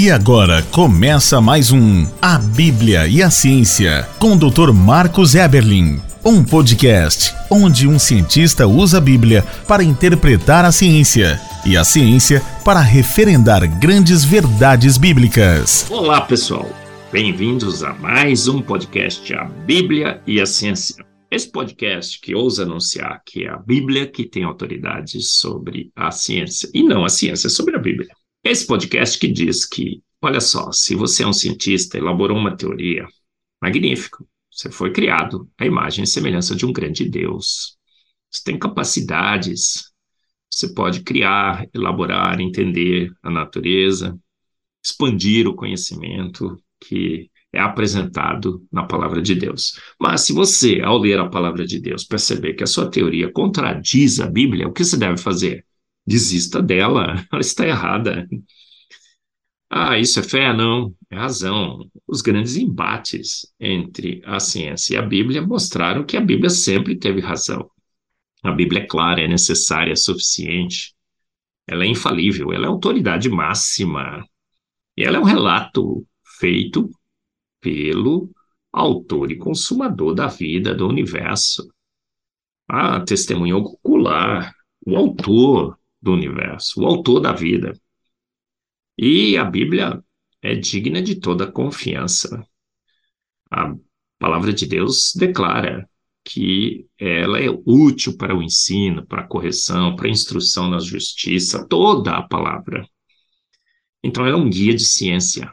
E agora começa mais um A Bíblia e a Ciência com o Dr. Marcos Eberlin. Um podcast onde um cientista usa a Bíblia para interpretar a ciência e a ciência para referendar grandes verdades bíblicas. Olá, pessoal. Bem-vindos a mais um podcast A Bíblia e a Ciência. Esse podcast que ousa anunciar que é a Bíblia que tem autoridade sobre a ciência e não a ciência sobre a Bíblia. Esse podcast que diz que, olha só, se você é um cientista, elaborou uma teoria, magnífico, você foi criado à imagem e semelhança de um grande Deus. Você tem capacidades, você pode criar, elaborar, entender a natureza, expandir o conhecimento que é apresentado na palavra de Deus. Mas se você, ao ler a palavra de Deus, perceber que a sua teoria contradiz a Bíblia, o que você deve fazer? Desista dela, ela está errada. Ah, isso é fé? Não, é razão. Os grandes embates entre a ciência e a Bíblia mostraram que a Bíblia sempre teve razão. A Bíblia é clara, é necessária, é suficiente. Ela é infalível, ela é autoridade máxima. E ela é um relato feito pelo autor e consumador da vida, do universo. A testemunha ocular, o autor do universo, o autor da vida. E a Bíblia é digna de toda confiança. A palavra de Deus declara que ela é útil para o ensino, para a correção, para a instrução na justiça, toda a palavra. Então, ela é um guia de ciência.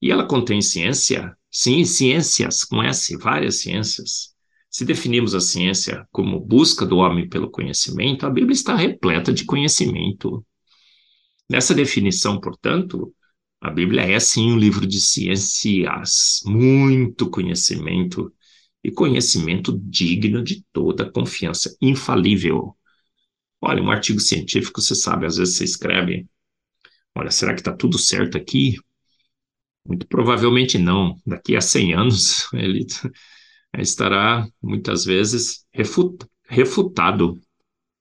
E ela contém ciência, sim, ciências S, várias ciências. Se definimos a ciência como busca do homem pelo conhecimento, a Bíblia está repleta de conhecimento. Nessa definição, portanto, a Bíblia é sim um livro de ciências, muito conhecimento e conhecimento digno de toda confiança, infalível. Olha, um artigo científico, você sabe, às vezes você escreve, olha, será que está tudo certo aqui? Muito provavelmente não. Daqui a 100 anos, ele estará muitas vezes refutado.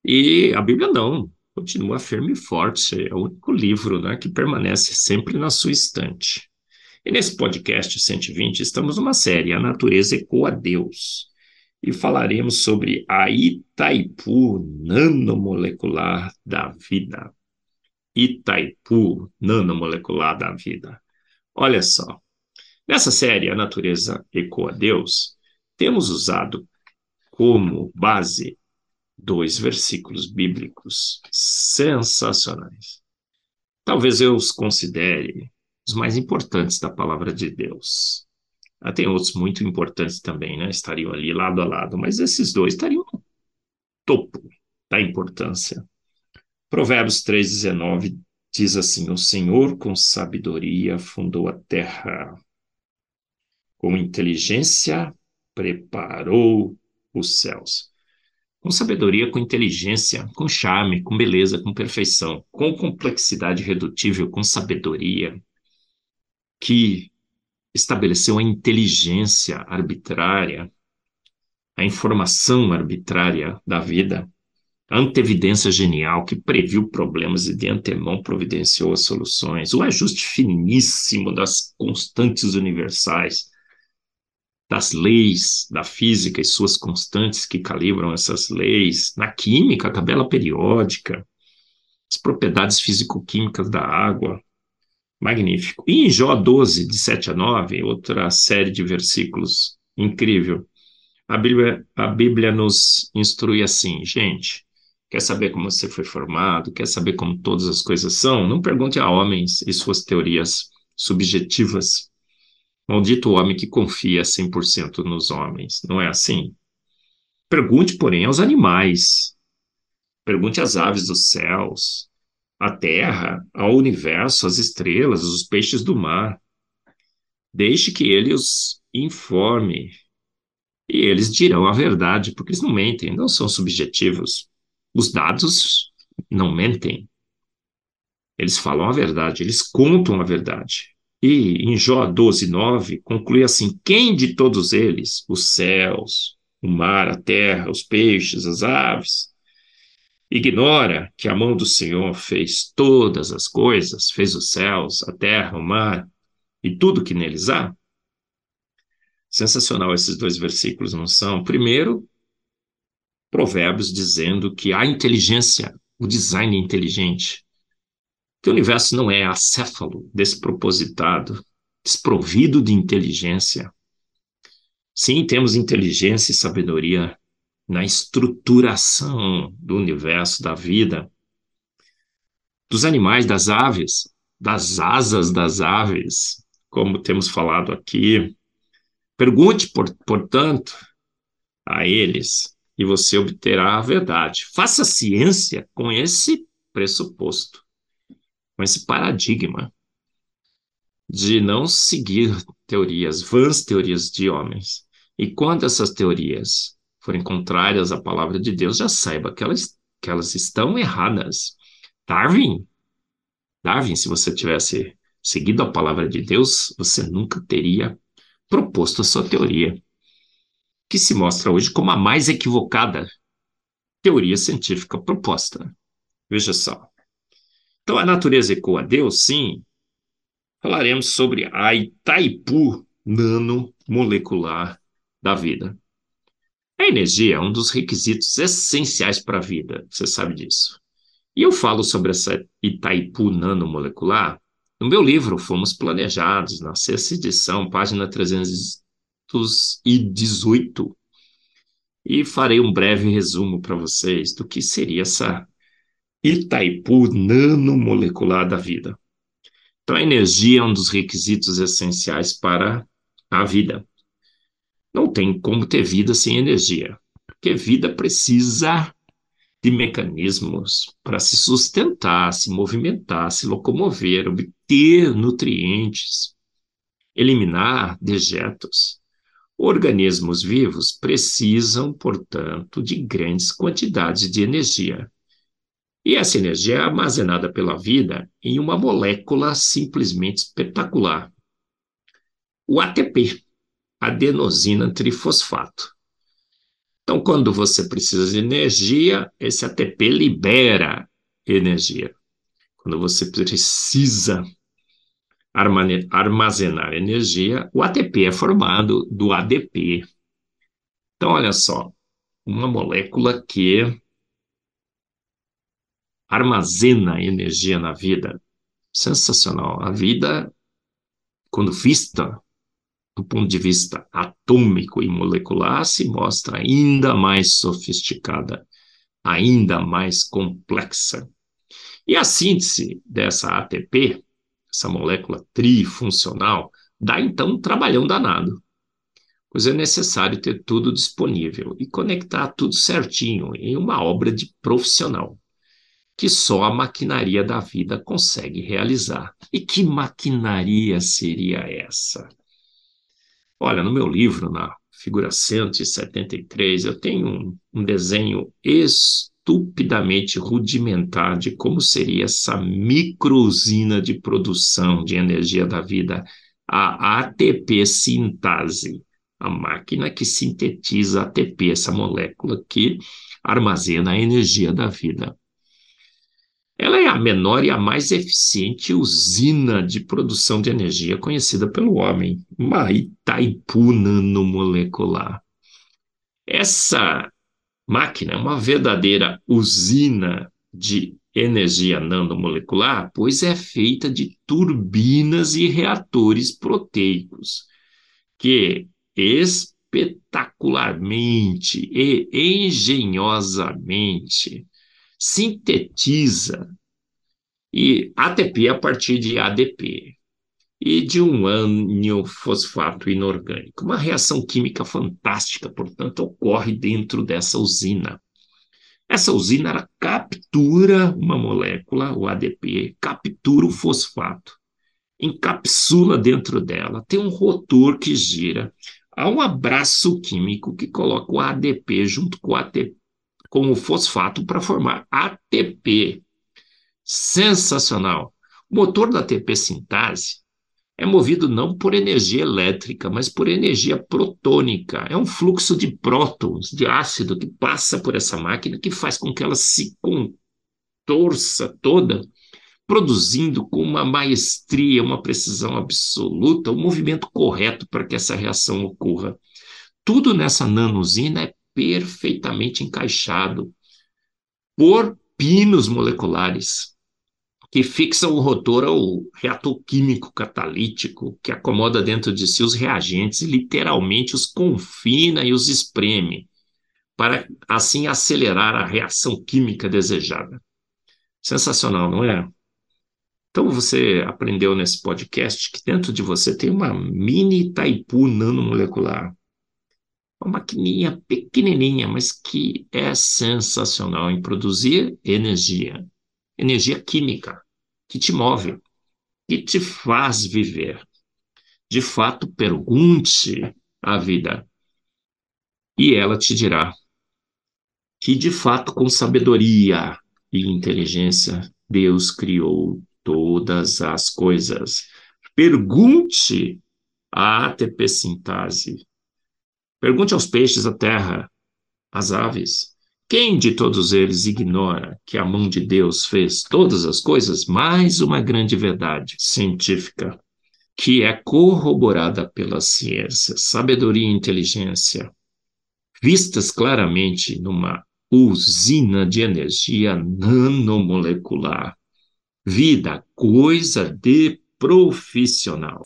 E a Bíblia não, continua firme e forte, é o único livro né, que permanece sempre na sua estante. E nesse podcast 120 estamos numa série A Natureza Ecoa Deus e falaremos sobre a Itaipu nanomolecular da vida. Itaipu nanomolecular da vida. Olha só, nessa série A Natureza Ecoa Deus, temos usado como base dois versículos bíblicos sensacionais. Talvez eu os considere os mais importantes da palavra de Deus. Ah, tem outros muito importantes também, né? Estariam ali lado a lado, mas esses dois estariam no topo da importância. Provérbios 3,19 diz assim: O Senhor com sabedoria fundou a terra, com inteligência preparou os céus. Com sabedoria, com inteligência, com charme, com beleza, com perfeição, com complexidade redutível, com sabedoria, que estabeleceu a inteligência arbitrária, a informação arbitrária da vida, a antevidência genial que previu problemas e de antemão providenciou as soluções, o ajuste finíssimo das constantes universais, das leis da física e suas constantes que calibram essas leis, na química, a tabela periódica, as propriedades físico-químicas da água. Magnífico. E em Jó 12, de 7 a 9, outra série de versículos incrível, a Bíblia, a Bíblia nos instrui assim, gente, quer saber como você foi formado, quer saber como todas as coisas são? Não pergunte a homens e suas teorias subjetivas Maldito o homem que confia 100% nos homens. Não é assim? Pergunte, porém, aos animais. Pergunte às aves dos céus, à terra, ao universo, às estrelas, os peixes do mar. Deixe que ele os informe. E eles dirão a verdade, porque eles não mentem, não são subjetivos. Os dados não mentem. Eles falam a verdade, eles contam a verdade. E em Jó 12, 9, conclui assim: Quem de todos eles, os céus, o mar, a terra, os peixes, as aves, ignora que a mão do Senhor fez todas as coisas, fez os céus, a terra, o mar e tudo que neles há? Sensacional esses dois versículos, não são? Primeiro, Provérbios dizendo que a inteligência, o design inteligente, que o universo não é acéfalo, despropositado, desprovido de inteligência. Sim, temos inteligência e sabedoria na estruturação do universo, da vida, dos animais, das aves, das asas das aves, como temos falado aqui. Pergunte, por, portanto, a eles e você obterá a verdade. Faça ciência com esse pressuposto, com esse paradigma de não seguir teorias, vãs teorias de homens. E quando essas teorias forem contrárias à palavra de Deus, já saiba que elas, que elas estão erradas. Darwin, Darwin, se você tivesse seguido a palavra de Deus, você nunca teria proposto a sua teoria que se mostra hoje como a mais equivocada teoria científica proposta. Veja só. Então, a natureza ecoa Deus, sim. Falaremos sobre a Itaipu nanomolecular da vida. A energia é um dos requisitos essenciais para a vida, você sabe disso. E eu falo sobre essa Itaipu nanomolecular no meu livro Fomos Planejados, na sexta edição, página 300, 1918 e farei um breve resumo para vocês do que seria essa Itaipu nanomolecular da vida. Então, a energia é um dos requisitos essenciais para a vida. Não tem como ter vida sem energia, porque vida precisa de mecanismos para se sustentar, se movimentar, se locomover, obter nutrientes, eliminar dejetos. Organismos vivos precisam, portanto, de grandes quantidades de energia. E essa energia é armazenada pela vida em uma molécula simplesmente espetacular. O ATP, adenosina trifosfato. Então, quando você precisa de energia, esse ATP libera energia. Quando você precisa armazenar energia, o ATP é formado do ADP. Então, olha só, uma molécula que armazena energia na vida. Sensacional. A vida, quando vista do ponto de vista atômico e molecular, se mostra ainda mais sofisticada, ainda mais complexa. E a síntese dessa ATP essa molécula trifuncional, dá então um trabalhão danado, pois é necessário ter tudo disponível e conectar tudo certinho em uma obra de profissional, que só a maquinaria da vida consegue realizar. E que maquinaria seria essa? Olha, no meu livro, na figura 173, eu tenho um, um desenho estupidamente rudimentar de como seria essa microusina de produção de energia da vida, a ATP sintase, a máquina que sintetiza ATP, essa molécula que armazena a energia da vida. Ela é a menor e a mais eficiente usina de produção de energia conhecida pelo homem, uma Itaipu nanomolecular. Essa máquina é uma verdadeira usina de energia nanomolecular, pois é feita de turbinas e reatores proteicos, que espetacularmente e engenhosamente sintetiza e ATP a partir de ADP, e de um ânion fosfato inorgânico. Uma reação química fantástica, portanto, ocorre dentro dessa usina. Essa usina ela captura uma molécula, o ADP, captura o fosfato, encapsula dentro dela, tem um rotor que gira, há um abraço químico que coloca o ADP junto com o, ATP, com o fosfato para formar ATP. Sensacional! O motor da ATP sintase é movido não por energia elétrica, mas por energia protônica. É um fluxo de prótons, de ácido, que passa por essa máquina, que faz com que ela se contorça toda, produzindo com uma maestria, uma precisão absoluta, o movimento correto para que essa reação ocorra. Tudo nessa nanosina é perfeitamente encaixado por pinos moleculares que fixam o rotor ao reator químico catalítico, que acomoda dentro de si os reagentes e literalmente os confina e os espreme, para assim acelerar a reação química desejada. Sensacional, não é? Então você aprendeu nesse podcast que dentro de você tem uma mini Itaipu nanomolecular. Uma maquininha pequenininha, mas que é sensacional em produzir energia, energia química que te move, que te faz viver. De fato, pergunte à vida e ela te dirá que, de fato, com sabedoria e inteligência, Deus criou todas as coisas. Pergunte à ATP Sintase. Pergunte aos peixes da terra, às aves, quem de todos eles ignora que a mão de Deus fez todas as coisas? Mais uma grande verdade científica que é corroborada pela ciência, sabedoria e inteligência, vistas claramente numa usina de energia nanomolecular. Vida, coisa de profissional.